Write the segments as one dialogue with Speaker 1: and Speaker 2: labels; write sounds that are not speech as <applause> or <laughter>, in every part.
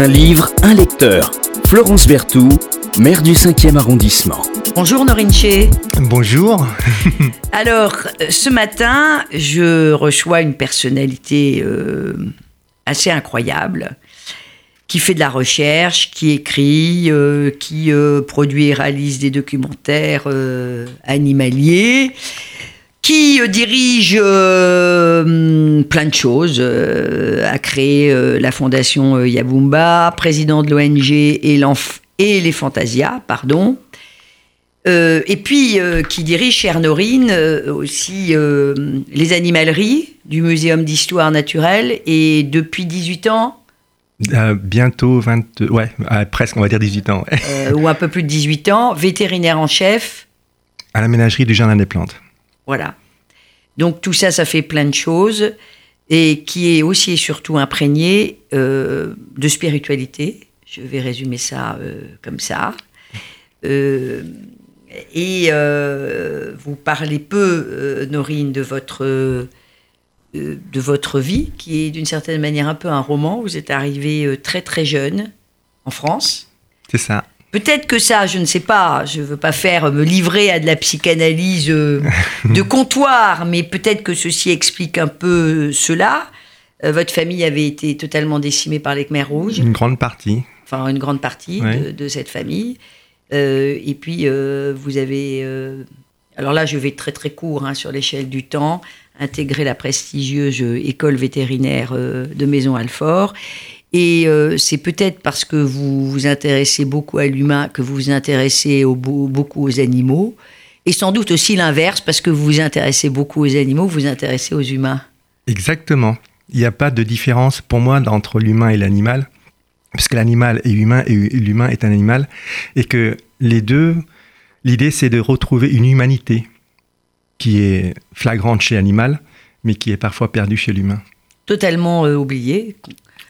Speaker 1: Un livre, un lecteur. Florence Berthoud, maire du 5e arrondissement.
Speaker 2: Bonjour Norinche.
Speaker 3: Bonjour. <laughs>
Speaker 2: Alors, ce matin, je reçois une personnalité euh, assez incroyable qui fait de la recherche, qui écrit, euh, qui euh, produit et réalise des documentaires animaliers, qui dirige plein de choses, a créé la fondation Yabumba, président de l'ONG et, et les Fantasia, pardon. Euh, et puis, euh, qui dirige chez Norine euh, aussi les animaleries du Muséum d'histoire naturelle et depuis 18 ans.
Speaker 3: bientôt 20, ouais, presque, on va dire 18 ans.
Speaker 2: ou un peu plus de 18 ans, vétérinaire en chef.
Speaker 3: À la ménagerie du Jardin des Plantes.
Speaker 2: Voilà. Donc tout ça, ça fait plein de choses et qui est aussi et surtout imprégné de spiritualité. Je vais résumer ça comme ça. Euh, et euh, vous parlez peu, euh, Norine, de votre, euh, de votre vie, qui est d'une certaine manière un peu un roman. Vous êtes arrivé très très jeune en France.
Speaker 3: C'est ça.
Speaker 2: Peut-être que ça, je ne sais pas, je ne veux pas faire me livrer à de la psychanalyse <laughs> de comptoir, mais peut-être que ceci explique un peu cela. votre famille avait été totalement décimée par les Khmers rouges.
Speaker 3: Une grande partie.
Speaker 2: Enfin, une grande partie de, de, cette famille. Euh, et puis, euh, vous avez. Euh, alors là, je vais très très court hein, sur l'échelle du temps, intégrer la prestigieuse école vétérinaire de Maison Alfort. Et c'est peut-être parce que vous vous intéressez beaucoup à l'humain que vous vous intéressez beaucoup aux animaux. Et sans doute aussi l'inverse, parce que vous vous intéressez beaucoup aux animaux, vous vous intéressez aux humains.
Speaker 3: Exactement. Il n'y a pas de différence pour moi entre l'humain et l'animal parce que l'animal est humain et l'humain est un animal, et que les deux, l'idée c'est de retrouver une humanité qui est flagrante chez l'animal, mais qui est parfois perdue chez l'humain.
Speaker 2: Totalement euh,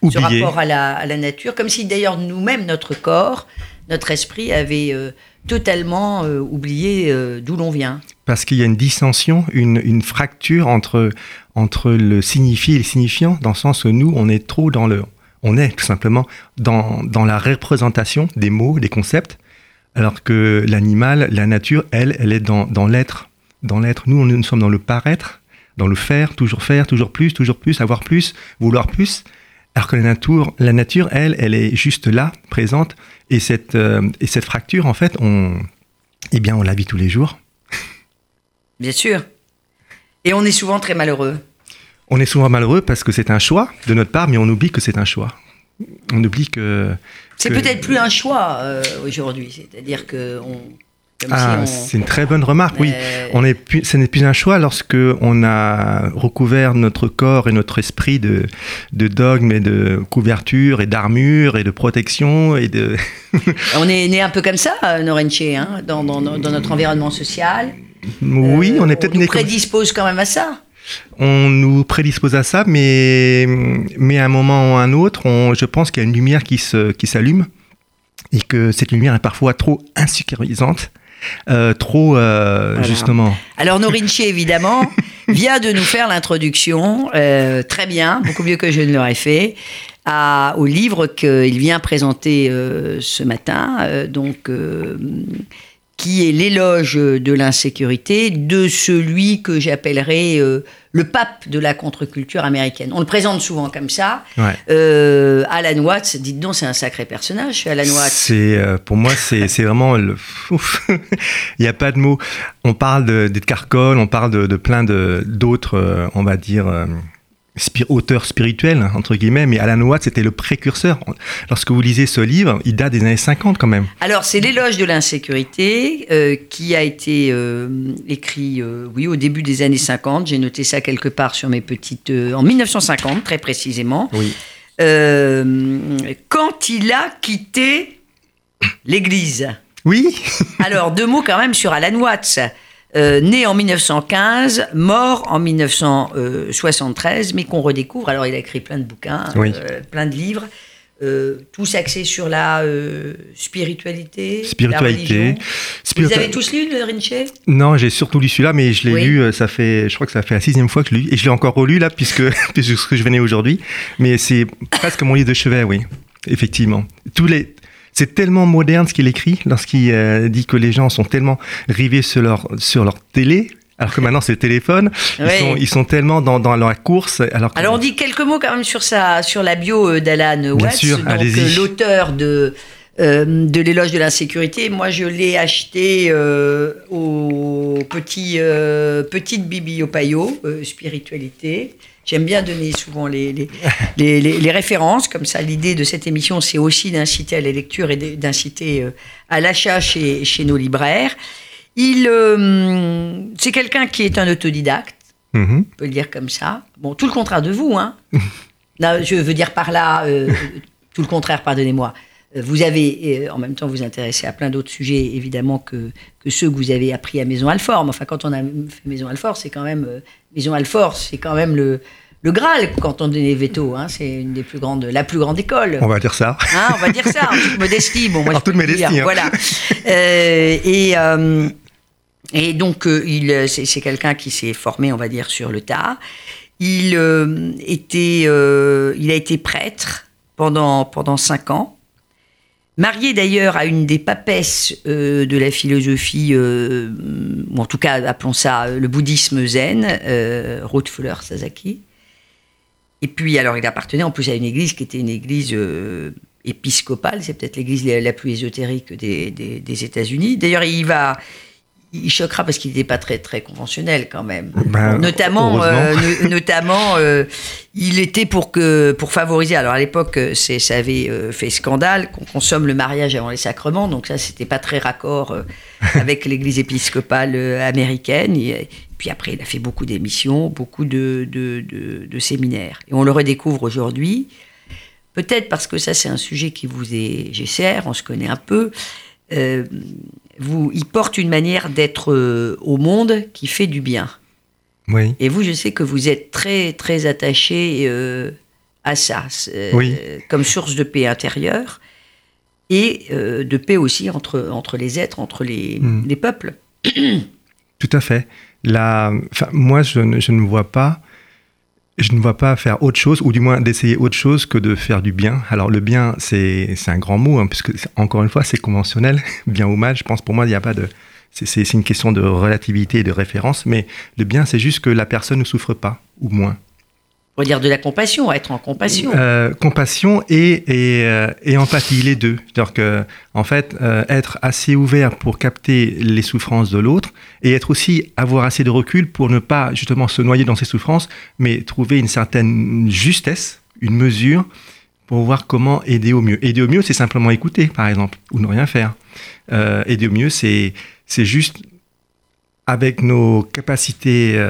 Speaker 2: oublié, ce rapport à la, nature, comme si d'ailleurs nous-mêmes, notre corps, notre esprit avait euh, totalement euh, oublié d'où l'on vient.
Speaker 3: Parce qu'il y a une dissension, une, une, fracture entre, entre le signifié et le signifiant, dans le sens où nous, on est trop dans le on est tout simplement dans, la représentation des mots, des concepts, alors que l'animal, la nature, elle, elle est dans, l'être. Dans l'être, nous, nous sommes dans le paraître, dans le faire, toujours faire, toujours plus, toujours plus, avoir plus, vouloir plus. Alors que la nature, la nature, elle, elle est juste là, présente. Et cette, euh, et cette fracture, en fait, on, eh bien, on la vit tous les jours.
Speaker 2: Bien sûr. Et on est souvent très malheureux.
Speaker 3: On est souvent malheureux parce que c'est un choix de notre part, mais on oublie que c'est un choix. On oublie que.
Speaker 2: C'est peut-être plus un choix euh, aujourd'hui. C'est-à-dire que
Speaker 3: ah, c'est une très bonne remarque. Oui, on est ce n'est plus un choix lorsque on a recouvert notre corps et notre esprit de, de dogmes et de couverture et d'armure et de protection et de. <laughs>
Speaker 2: on est né un peu comme ça, Norenche, hein, dans, dans, dans, notre environnement social.
Speaker 3: Oui, on est peut-être
Speaker 2: né. On prédispose quand même à ça
Speaker 3: on nous prédispose à ça, mais, mais à un moment ou à un autre, je pense qu'il y a une lumière qui, qui s'allume et que cette lumière est parfois trop insécurisante. Euh, trop euh, justement.
Speaker 2: Alors Norinchi évidemment <laughs> vient de nous faire l'introduction euh, très bien, beaucoup mieux que je ne l'aurais fait, à, au livre qu'il vient présenter ce matin. donc qui est l'éloge de l'insécurité de celui que j'appellerais euh, le pape de la contre-culture américaine. On le présente souvent comme ça. Euh, Alan Watts, dites donc, c'est un sacré personnage, Alan Watts.
Speaker 3: C'est, euh, pour moi, c'est, vraiment le... <laughs> Il n'y a pas de mots. On parle d'Edgar Cole, on parle de, de plein de, d'autres, on va dire auteur spirituel, entre guillemets, mais Alan Watts était le précurseur. Lorsque vous lisez ce livre, il date des années 50 quand même.
Speaker 2: Alors, c'est l'éloge de l'insécurité euh, qui a été euh, écrit, euh, oui, au début des années 50. J'ai noté ça quelque part sur mes petites... en 1950, très précisément.
Speaker 3: Oui.
Speaker 2: quand il a quitté l'Église.
Speaker 3: Oui.
Speaker 2: Alors, deux mots quand même sur Alan Watts. Euh, né en 1915, mort en 1973, mais qu'on redécouvre. Alors, il a écrit plein de bouquins, euh, plein de livres. Euh, tous axés sur la spiritualité.
Speaker 3: Spiritualité.
Speaker 2: Vous avez tous lu le Rinche?
Speaker 3: Non, j'ai surtout lu celui-là, mais je l'ai lu, ça fait, je crois que ça fait la sixième fois que je l'ai lu, et je l'ai encore relu là, puisque, <laughs> puisque je venais aujourd'hui. Mais c'est presque mon livre de chevet, oui. effectivement. Tous les, c'est tellement moderne ce qu'il écrit lorsqu'il euh, dit que les gens sont tellement rivés sur leur, sur leur télé. Alors que maintenant c'est le téléphone, ils, sont, ils sont tellement dans, dans la course. Alors,
Speaker 2: on dit quelques mots quand même sur sa sur la bio euh, d'Alan Watts,
Speaker 3: sûr,
Speaker 2: donc euh, l'auteur de euh, de l'éloge de l'insécurité. Moi, je l'ai acheté euh, au petit euh, petite Bibi au paillot, spiritualité. J'aime bien donner souvent <laughs> les, les, les, références, comme ça l'idée de cette émission, c'est aussi d'inciter à la lecture et d'inciter à l'achat chez, chez nos libraires. Il, c'est quelqu'un qui est un autodidacte,
Speaker 3: Mhm.
Speaker 2: on peut le dire comme ça. Bon, tout le contraire de vous, hein. <laughs> Je veux dire par là, tout le contraire, pardonnez-moi. Vous avez, euh, en même temps, vous intéressez à plein d'autres sujets, évidemment, que, que ceux que vous avez appris à Maison Alfort. Mais enfin, quand on a fait Maison Alfort, c'est quand même, euh, Maison Alfort, c'est quand même le, le Graal quand on donnait veto. Hein. C'est une des plus grandes, la plus grande école.
Speaker 3: On va dire ça.
Speaker 2: Hein, on va dire ça, en toute <laughs> modestie. Bon, moi,
Speaker 3: En
Speaker 2: je
Speaker 3: toute
Speaker 2: dire,
Speaker 3: modestie, hein.
Speaker 2: Voilà. Euh, et, euh, et donc, euh, il, c'est, quelqu'un qui s'est formé, on va dire, sur le tas. Il, était, il a été prêtre pendant, pendant cinq ans. Marié d'ailleurs à une des papesses euh, de la philosophie, euh, ou en tout cas appelons ça euh, le bouddhisme zen, euh, Ruth Fuller Sasaki. Et puis alors il appartenait en plus à une église qui était une église épiscopale, c'est peut-être l'église la, plus ésotérique des, des- des États-Unis. D'ailleurs il va, il choquera parce qu'il n'était pas très très conventionnel quand même.
Speaker 3: Ben,
Speaker 2: notamment, euh, no- notamment, euh, il était pour que pour favoriser. Alors à l'époque, euh, ça avait fait scandale qu'on consomme le mariage avant les sacrements, donc ça c'était pas très raccord avec <laughs> l'Église épiscopale américaine. Et, puis après, il a fait beaucoup d'émissions, beaucoup de, de, de- de séminaires, et on le redécouvre aujourd'hui. Peut-être parce que ça c'est un sujet qui vous est cher, on se connaît un peu. Euh, vous, il porte une manière d'être euh, au monde qui fait du bien.
Speaker 3: Oui.
Speaker 2: Et vous, je sais que vous êtes très, très attaché euh, à ça,
Speaker 3: Oui.
Speaker 2: euh, comme source de paix intérieure et de paix aussi entre, entre les êtres, entre les,
Speaker 3: Mm.
Speaker 2: les peuples.
Speaker 3: Tout à fait. La, moi, je ne, je ne vois pas, je ne vois pas faire autre chose, ou du moins d'essayer autre chose que de faire du bien. Alors le bien, c'est un grand mot, hein, puisque encore une fois, c'est conventionnel, <laughs> bien ou mal. Je pense pour moi, il n'y a pas de, c'est une question de relativité et de référence. Mais le bien, c'est juste que la personne ne souffre pas ou moins.
Speaker 2: On va dire de la compassion, être en compassion.
Speaker 3: Euh, compassion et, et, euh, et empathie, les deux. C'est-à-dire que, en fait, euh, être assez ouvert pour capter les souffrances de l'autre et être aussi avoir assez de recul pour ne pas justement se noyer dans ses souffrances, mais trouver une certaine justesse, une mesure pour voir comment aider au mieux. Aider au mieux, c'est simplement écouter, par exemple, ou ne rien faire. Aider au mieux, c'est juste avec nos capacités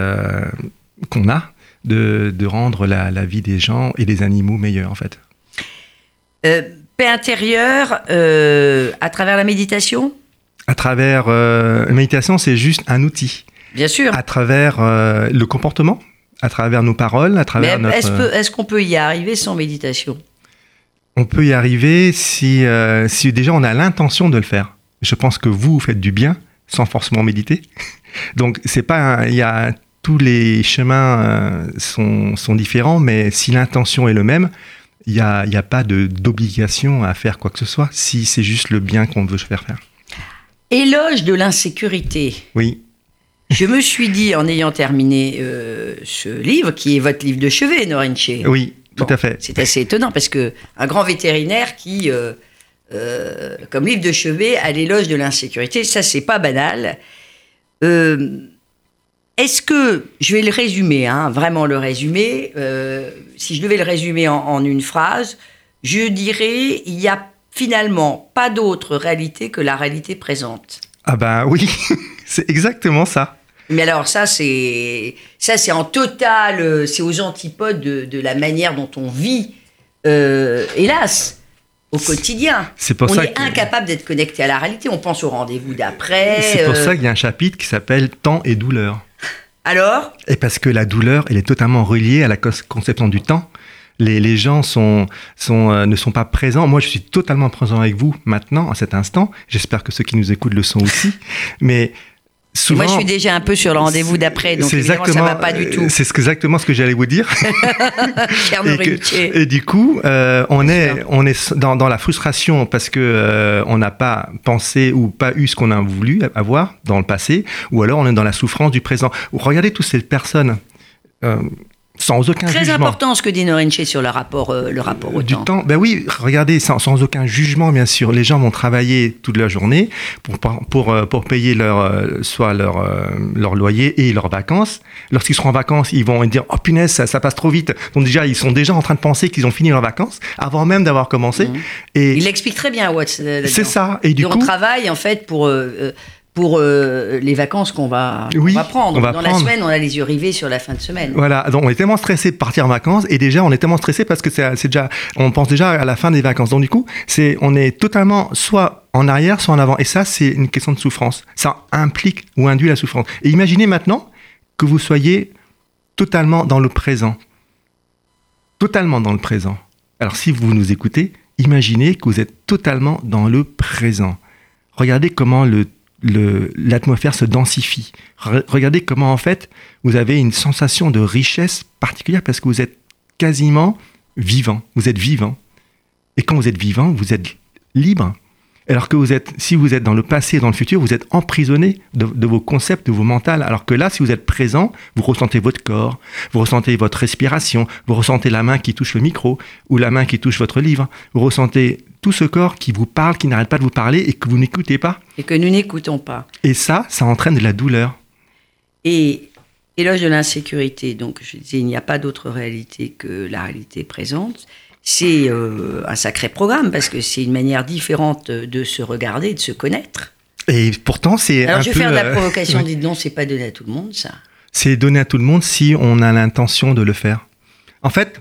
Speaker 3: qu'on a de, de rendre la, la vie des gens et des animaux meilleure, en fait.
Speaker 2: Euh, paix intérieure euh, à travers la méditation,
Speaker 3: À travers euh, la méditation, c'est juste un outil.
Speaker 2: bien sûr.
Speaker 3: À travers le comportement, à travers nos paroles, à
Speaker 2: Mais
Speaker 3: travers notre...
Speaker 2: est-ce qu'on peut y arriver sans méditation?
Speaker 3: On peut y arriver si, si déjà on a l'intention de le faire. Je pense que vous, vous faites du bien sans forcément méditer. <laughs> Donc, c'est pas... Il y a... Tous les chemins euh, sont, sont différents, mais si l'intention est le même, il n'y a, il y a pas d'obligation à faire quoi que ce soit, si c'est juste le bien qu'on veut faire faire.
Speaker 2: Éloge de l'insécurité.
Speaker 3: Oui,
Speaker 2: Je me suis dit, en ayant terminé euh, ce livre, qui est votre livre de chevet, Norinche.
Speaker 3: oui, tout à fait.
Speaker 2: C'est assez étonnant parce que un grand vétérinaire qui, euh, euh, comme livre de chevet, a l'éloge de l'insécurité, ça c'est pas banal. Euh, Est-ce que, je vais le résumer, hein, vraiment le résumer, euh, si je devais le résumer en, en une phrase, je dirais, il n'y a finalement pas d'autre réalité que la réalité présente.
Speaker 3: Ah bah oui, <laughs> c'est exactement ça.
Speaker 2: Mais alors ça, c'est ça, c'est en total, euh, c'est aux antipodes de, de la manière dont on vit, euh, hélas, au quotidien.
Speaker 3: C'est pour
Speaker 2: on
Speaker 3: ça
Speaker 2: est
Speaker 3: que-
Speaker 2: incapable d'être connecté à la réalité. On pense au rendez-vous d'après.
Speaker 3: C'est pour
Speaker 2: euh,
Speaker 3: ça qu'il y a un chapitre qui s'appelle Temps et douleur.
Speaker 2: Alors,
Speaker 3: Et parce que la douleur, elle est totalement reliée à la conception du temps. Les, les gens sont, sont, euh, ne sont pas présents. Moi, je suis totalement présent avec vous maintenant, à cet instant. J'espère que ceux qui nous écoutent le sont aussi. Mais souvent.
Speaker 2: moi, je suis déjà un peu sur le rendez-vous d'après, donc
Speaker 3: c'est
Speaker 2: évidemment, ça va pas du tout.
Speaker 3: C'est ce que- exactement ce que j'allais vous dire. <laughs> Et, que- et du coup, euh, on
Speaker 2: Bien
Speaker 3: est,
Speaker 2: sûr.
Speaker 3: on est dans, dans la frustration parce que euh, on n'a pas pensé ou pas eu ce qu'on a voulu avoir dans le passé, ou alors on est dans la souffrance du présent. Regardez toutes ces personnes. euh, sans aucun
Speaker 2: Très
Speaker 3: jugement.
Speaker 2: important ce que dit Norenche sur le rapport, euh, le rapport au
Speaker 3: Du
Speaker 2: temps.
Speaker 3: temps, ben oui, regardez, sans, sans aucun jugement, bien sûr. Les gens vont travailler toute la journée pour, pour, euh, pour payer leur, euh, soit leur, euh, leur loyer et leurs vacances. Lorsqu'ils seront en vacances, ils vont dire Oh punaise, ça, ça passe trop vite. Donc, déjà, ils sont déjà en train de penser qu'ils ont fini leurs vacances avant même d'avoir commencé.
Speaker 2: Mhm.
Speaker 3: Et
Speaker 2: Il explique très bien Watts.
Speaker 3: c'est ça. Et du
Speaker 2: on
Speaker 3: coup,
Speaker 2: travaille en fait pour, euh, pour euh, les vacances qu'on va, prendre.
Speaker 3: va
Speaker 2: Dans
Speaker 3: prendre.
Speaker 2: la semaine, on a les yeux rivés sur la fin de semaine.
Speaker 3: Voilà, donc on est tellement stressé de partir en vacances et déjà on est tellement stressé parce que c'est déjà, on pense déjà à la fin des vacances. Donc du coup, c'est, on est totalement soit en arrière, soit en avant. Et ça, c'est une question de souffrance. Ça implique ou induit la souffrance. Et imaginez maintenant que vous soyez totalement dans le présent. Totalement dans le présent. Alors si vous nous écoutez, imaginez que vous êtes totalement dans le présent. Regardez comment le- l'atmosphère se densifie. Re- regardez comment en fait vous avez une sensation de richesse particulière parce que vous êtes quasiment vivant. Vous êtes vivant. Et quand vous êtes vivant, vous êtes libre. Alors que vous êtes, si vous êtes dans le passé et dans le futur, vous êtes emprisonné de, de vos concepts, de vos mentales. Alors que là, si vous êtes présent, vous ressentez votre corps, vous ressentez votre respiration, vous ressentez la main qui touche le micro ou la main qui touche votre livre. Vous ressentez tout ce corps qui vous parle, qui n'arrête pas de vous parler et que vous n'écoutez pas.
Speaker 2: Et que nous n'écoutons pas.
Speaker 3: Et ça, ça entraîne de la douleur.
Speaker 2: Et éloge de l'insécurité, donc je disais, il n'y a pas d'autre réalité que la réalité présente. C'est euh, un sacré programme parce que c'est une manière différente de se regarder, de se connaître.
Speaker 3: Et pourtant, c'est
Speaker 2: Alors
Speaker 3: un
Speaker 2: je vais
Speaker 3: peu,
Speaker 2: faire de la
Speaker 3: euh,
Speaker 2: provocation, <laughs> dites donc, c'est pas donné à tout le monde ça.
Speaker 3: c'est donné à tout le monde si on a l'intention de le faire. En fait,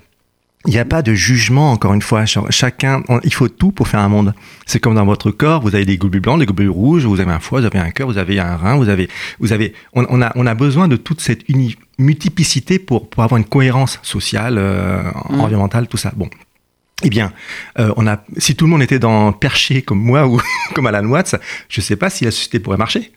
Speaker 3: il n'y a pas de jugement, encore une fois. Ch- Chacun, on- il faut tout pour faire un monde. C'est comme dans votre corps, vous avez des globules blancs, des globules rouges, vous avez un foie, vous avez un cœur, vous avez un rein, vous avez, vous avez, on, on a, on a besoin de toute cette uni- multiplicité pour, pour avoir une cohérence sociale, euh,
Speaker 2: Mm.
Speaker 3: environnementale, tout ça. Bon. Eh bien, euh, on a, si tout le monde était dans perché comme moi ou <laughs> comme Alan Watts, je ne sais pas si la société pourrait marcher.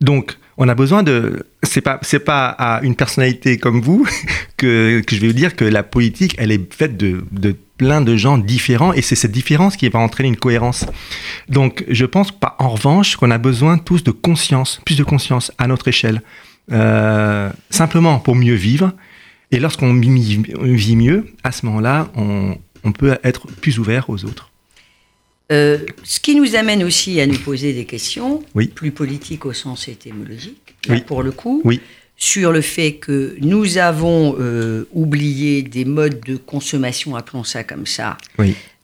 Speaker 3: Donc, on a besoin de. C'est pas, pas à une personnalité comme vous <laughs> que, que je vais vous dire que la politique, elle est faite de, de plein de gens différents et c'est cette différence qui va entraîner une cohérence. Donc, je pense pas, en revanche, qu'on a besoin tous de conscience, plus de conscience à notre échelle, Euh, simplement pour mieux vivre. Et lorsqu'on vit mieux, à ce moment-là, on, on peut être plus ouvert aux autres.
Speaker 2: Euh, ce qui nous amène aussi à nous poser des questions,
Speaker 3: Oui.
Speaker 2: plus politiques au sens étymologique,
Speaker 3: Oui.
Speaker 2: pour le coup,
Speaker 3: Oui.
Speaker 2: sur le fait que nous avons euh, oublié des modes de consommation, appelons ça comme ça,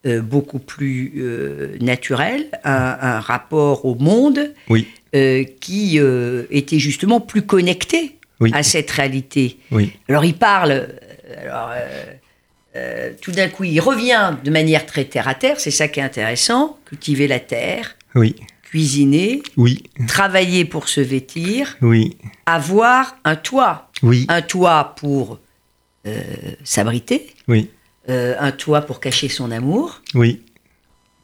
Speaker 2: euh, beaucoup plus naturels, un, un rapport au monde qui était justement plus connecté
Speaker 3: Oui.
Speaker 2: à cette réalité.
Speaker 3: Oui.
Speaker 2: Alors il parle, euh, alors, euh, euh, tout d'un coup il revient de manière très terre à terre, c'est ça qui est intéressant, cultiver la terre,
Speaker 3: Oui.
Speaker 2: cuisiner,
Speaker 3: Oui.
Speaker 2: travailler pour se vêtir,
Speaker 3: Oui.
Speaker 2: avoir un toit,
Speaker 3: Oui.
Speaker 2: un toit pour euh, s'abriter,
Speaker 3: Oui.
Speaker 2: un toit pour cacher son amour.
Speaker 3: Oui.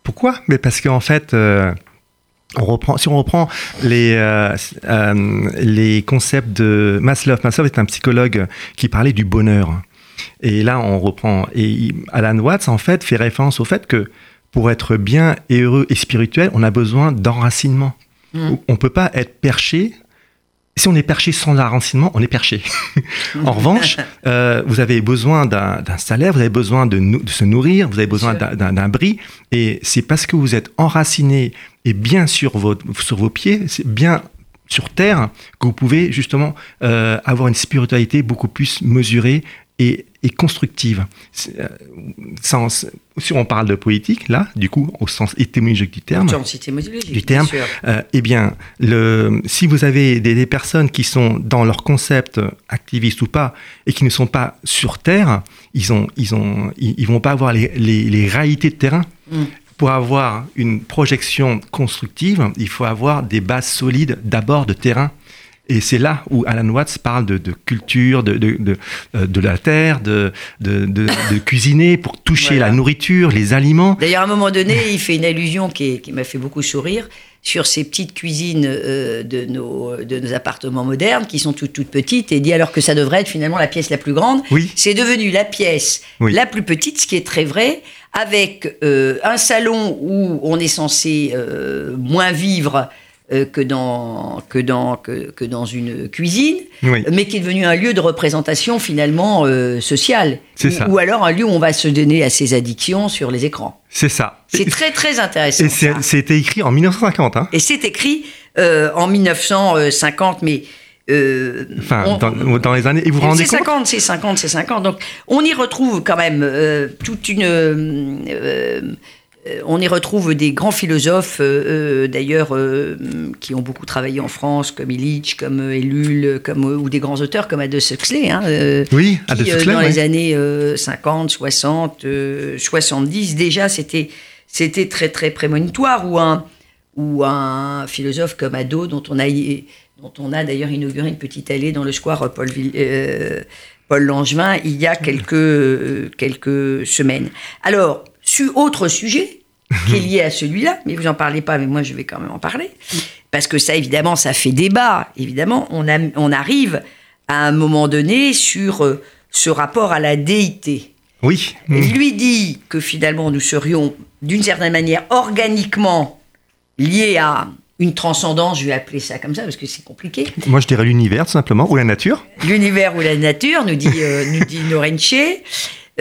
Speaker 3: Pourquoi? Mais parce qu'en fait, on reprend, si on reprend les, euh, euh, les concepts de Maslow, Maslow est un psychologue qui parlait du bonheur. Et là, on reprend. Et Alan Watts, en fait, fait référence au fait que pour être bien et heureux et spirituel, on a besoin d'enracinement.
Speaker 2: Mm.
Speaker 3: On ne peut pas être perché. Si on est perché sans enracinement, on est perché. <laughs> en revanche, euh, vous avez besoin d'un salaire, vous avez besoin de, se nourrir, vous avez besoin d'un- bris. Et c'est parce que vous êtes enraciné et bien sur, vos pieds, bien sur terre, que vous pouvez justement euh, avoir une spiritualité beaucoup plus mesurée et, et constructive. Euh, si on parle de politique, là, du coup, au sens étymologique du terme,
Speaker 2: étymologique,
Speaker 3: Du terme. euh, eh bien, le, si vous avez des, des personnes qui sont dans leur concept activiste ou pas et qui ne sont pas sur terre, ils ont, ils ont, ils, ils vont pas avoir les, les, les réalités de terrain.
Speaker 2: Mm.
Speaker 3: Pour avoir une projection constructive, il faut avoir des bases solides d'abord de terrain. Et c'est là où Alan Watts parle de, de culture, de, de, de, euh, de la terre, de, <laughs> cuisiner pour toucher
Speaker 2: Voilà.
Speaker 3: la nourriture, les aliments.
Speaker 2: D'ailleurs, à un moment donné, il fait une allusion qui, est- qui m'a fait beaucoup sourire sur ces petites cuisines euh, de, nos, de nos appartements modernes qui sont toutes, toutes petites et dit alors que ça devrait être finalement la pièce la plus grande.
Speaker 3: Oui.
Speaker 2: C'est devenu la pièce
Speaker 3: Oui.
Speaker 2: la plus petite, ce qui est très vrai, avec euh, un salon où on est censé euh, moins vivre euh, que, dans, que, dans, que, que dans une cuisine,
Speaker 3: Oui.
Speaker 2: mais qui est devenu un lieu de représentation finalement euh, sociale.
Speaker 3: C'est
Speaker 2: Ou-
Speaker 3: ça.
Speaker 2: Ou alors un lieu où on va se donner à ses addictions sur les écrans.
Speaker 3: C'est ça.
Speaker 2: C'est très très intéressant.
Speaker 3: Et c'est- c'était écrit en 1950. Hein.
Speaker 2: Et c'est écrit euh, en 1950, mais. euh,
Speaker 3: Enfin,
Speaker 2: on-
Speaker 3: dans, dans les années. Et vous vous rendez
Speaker 2: c'est
Speaker 3: compte
Speaker 2: 50, c'est 50, c'est 50. Donc, on y retrouve quand même euh, toute une. euh, on y retrouve des grands philosophes, euh, euh, d'ailleurs, euh, qui ont beaucoup travaillé en France, comme Illich, comme euh, Ellul, comme, euh, ou des grands auteurs comme Aldous Huxley. hein, euh,
Speaker 3: Oui,
Speaker 2: qui, euh,
Speaker 3: Huxley,
Speaker 2: dans
Speaker 3: ouais.
Speaker 2: les années euh, 50, 60, euh, 70, déjà, c'était, c'était très, très prémonitoire. Ou un, ou un philosophe comme Ado, dont on a, dont on a d'ailleurs inauguré une petite allée dans le square Paul, Vill- euh, Paul Langevin il y a quelques, euh, quelques semaines. Alors, su, autre sujet qui est lié à celui-là, mais vous n'en parlez pas, mais moi je vais quand même en parler, parce que ça, évidemment, ça fait débat. Évidemment, on, a- on arrive à un moment donné sur euh, ce rapport à la déité.
Speaker 3: Oui.
Speaker 2: Il lui dit que finalement nous serions d'une certaine manière organiquement liés à une transcendance, je vais appeler ça comme ça parce que c'est compliqué.
Speaker 3: Moi, je dirais l'univers, tout simplement, ou la nature.
Speaker 2: L'univers ou la nature, nous dit, euh, nous dit Norenche.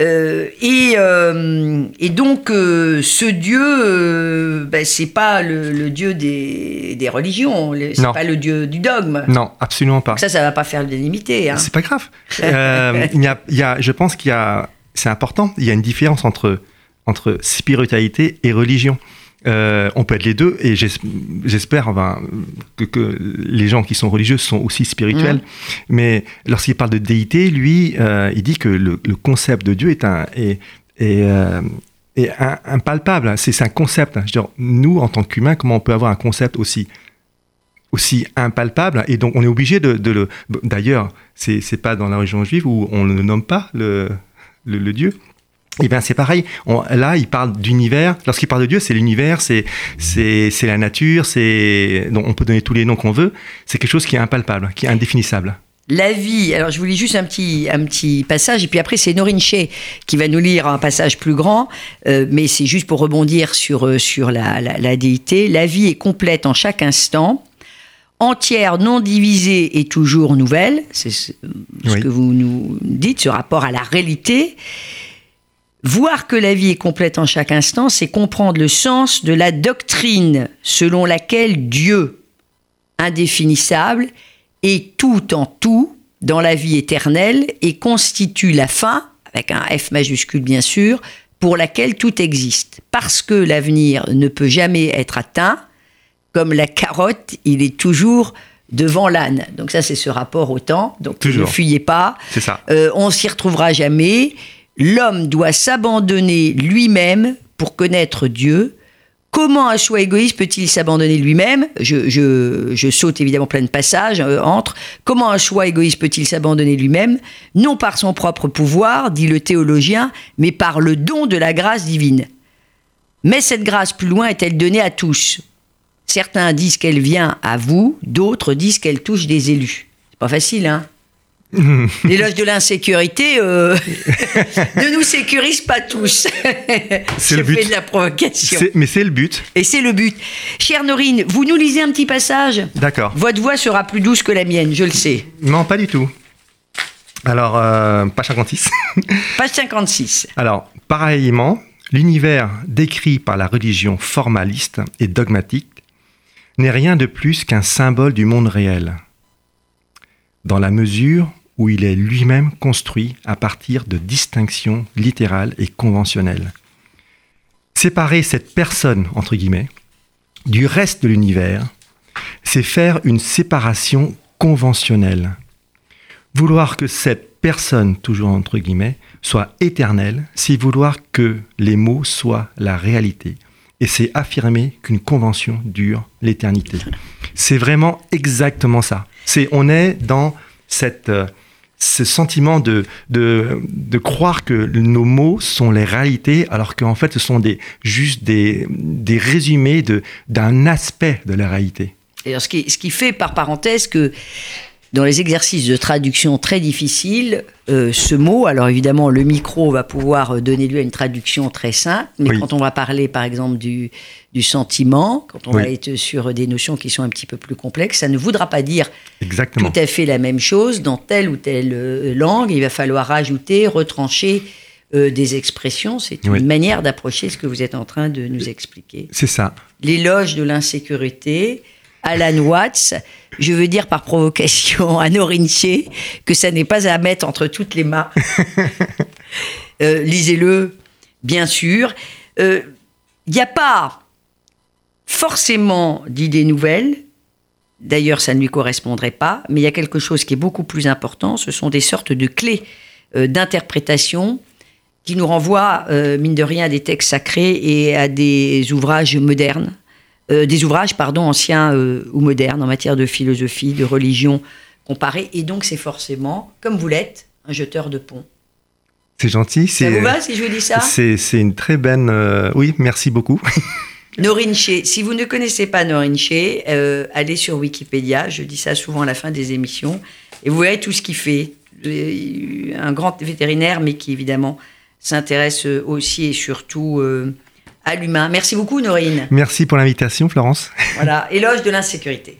Speaker 2: Euh, et, euh, et donc, euh, ce Dieu, ben, c'est pas le, le Dieu des, des religions, le- c'est pas le Dieu du dogme.
Speaker 3: Non, absolument pas.
Speaker 2: Ça, ça va pas faire l'unanimité. Hein.
Speaker 3: C'est pas grave. Il y a, il y a, je pense qu'il y a, c'est important. Il y a une différence entre entre spiritualité et religion. Euh, on peut être les deux, et j'es- j'espère enfin, que, que les gens qui sont religieux sont aussi spirituels.
Speaker 2: Mhm.
Speaker 3: Mais lorsqu'il parle de déité, lui, euh, il dit que le, le concept de Dieu est un est, est, euh, est impalpable. C'est un concept. Je veux dire, nous, en tant qu'humains, comment on peut avoir un concept aussi aussi impalpable? Et donc on est obligé de, de le d'ailleurs c'est c'est pas dans la religion juive où on ne nomme pas le le, le Dieu et bien c'est pareil. On- là, il parle d'univers. Lorsqu'il parle de Dieu, c'est l'univers, c'est c'est la nature, c'est donc on peut donner tous les noms qu'on veut. C'est quelque chose qui est impalpable, qui est indéfinissable.
Speaker 2: La vie, alors je vous lis juste un petit, un petit passage, et puis après c'est Norin Shea qui va nous lire un passage plus grand, euh, mais c'est juste pour rebondir sur, euh, sur la, la, la déité. La vie est complète en chaque instant, entière, non divisée et toujours nouvelle, c'est ce, ce
Speaker 3: Oui.
Speaker 2: que vous nous dites, ce rapport à la réalité. Voir que la vie est complète en chaque instant, c'est comprendre le sens de la doctrine selon laquelle Dieu, indéfinissable, est tout en tout dans la vie éternelle et constitue la fin, avec un F majuscule bien sûr, pour laquelle tout existe. Parce que l'avenir ne peut jamais être atteint, comme la carotte, il est toujours devant l'âne. Donc ça, c'est ce rapport au temps. Donc ne
Speaker 3: Toujours.
Speaker 2: fuyez pas.
Speaker 3: C'est ça.
Speaker 2: Euh, on s'y retrouvera jamais. L'homme doit s'abandonner lui-même pour connaître Dieu. Comment un choix égoïste peut-il s'abandonner lui-même? Je, saute évidemment plein de passages euh, entre. Comment un choix égoïste peut-il s'abandonner lui-même? Non par son propre pouvoir, dit le théologien, mais par le don de la grâce divine. Mais cette grâce, plus loin, est-elle donnée à tous? Certains disent qu'elle vient à vous, d'autres disent qu'elle touche des élus. C'est pas facile, hein? L'éloge de l'insécurité euh, <laughs> ne nous sécurise pas tous. <laughs>
Speaker 3: C'est le but.
Speaker 2: de la provocation.
Speaker 3: Mais c'est le but.
Speaker 2: Et c'est le but. Chère Norine, vous nous lisez un petit passage?
Speaker 3: D'accord.
Speaker 2: Votre voix sera plus douce que la mienne, je le sais.
Speaker 3: Non, pas du tout. Alors, euh, page 56. <laughs>
Speaker 2: Page 56.
Speaker 3: Alors, pareillement, l'univers décrit par la religion formaliste et dogmatique n'est rien de plus qu'un symbole du monde réel, dans la mesure où il est lui-même construit à partir de distinctions littérales et conventionnelles. Séparer cette personne, entre guillemets, du reste de l'univers, c'est faire une séparation conventionnelle. Vouloir que cette personne, toujours entre guillemets, soit éternelle, c'est vouloir que les mots soient la réalité. Et c'est affirmer qu'une convention dure l'éternité. C'est vraiment exactement ça. C'est, on est dans cette, euh, ce sentiment de, de, de, croire que nos mots sont les réalités, alors qu'en fait, ce sont des, juste des, des résumés d'un aspect de la réalité.
Speaker 2: Et ce, qui, ce qui fait, par parenthèse, que dans les exercices de traduction très difficiles, euh, ce mot, alors évidemment, le micro va pouvoir euh, donner lieu à une traduction très simple, mais quand on va parler, par exemple, du, du sentiment, quand on va être sur des notions qui sont un petit peu plus complexes, ça ne voudra pas dire
Speaker 3: Exactement.
Speaker 2: tout à fait la même chose dans telle ou telle euh, langue. Il va falloir ajouter, retrancher des expressions. C'est une manière d'approcher ce que vous êtes en train de nous expliquer.
Speaker 3: C'est ça.
Speaker 2: L'éloge de l'insécurité Alan Watts, je veux dire par provocation à Norinche que ça n'est pas à mettre entre toutes les mains. <laughs> Euh, lisez-le, bien sûr. Il euh, n'y a pas forcément d'idées nouvelles. D'ailleurs, ça ne lui correspondrait pas. Mais il y a quelque chose qui est beaucoup plus important. Ce sont des sortes de clés euh, d'interprétation qui nous renvoient, mine de rien, à des textes sacrés et à des ouvrages modernes. Euh, des ouvrages pardon, anciens euh, ou modernes en matière de philosophie, de religion comparée. Et donc, c'est forcément, comme vous l'êtes, un jeteur de pont.
Speaker 3: C'est gentil.
Speaker 2: Ça vous va si je vous dis ça?
Speaker 3: C'est une très bonne. Euh, oui, merci beaucoup. <laughs>
Speaker 2: Norinche, si vous ne connaissez pas Norinche, allez sur Wikipédia. Je dis ça souvent à la fin des émissions. Et vous verrez tout ce qu'il fait. Un grand vétérinaire, mais qui évidemment s'intéresse aussi et surtout à l'humain. Merci beaucoup, Norine.
Speaker 3: Merci pour l'invitation, Florence.
Speaker 2: Voilà, éloge de l'insécurité.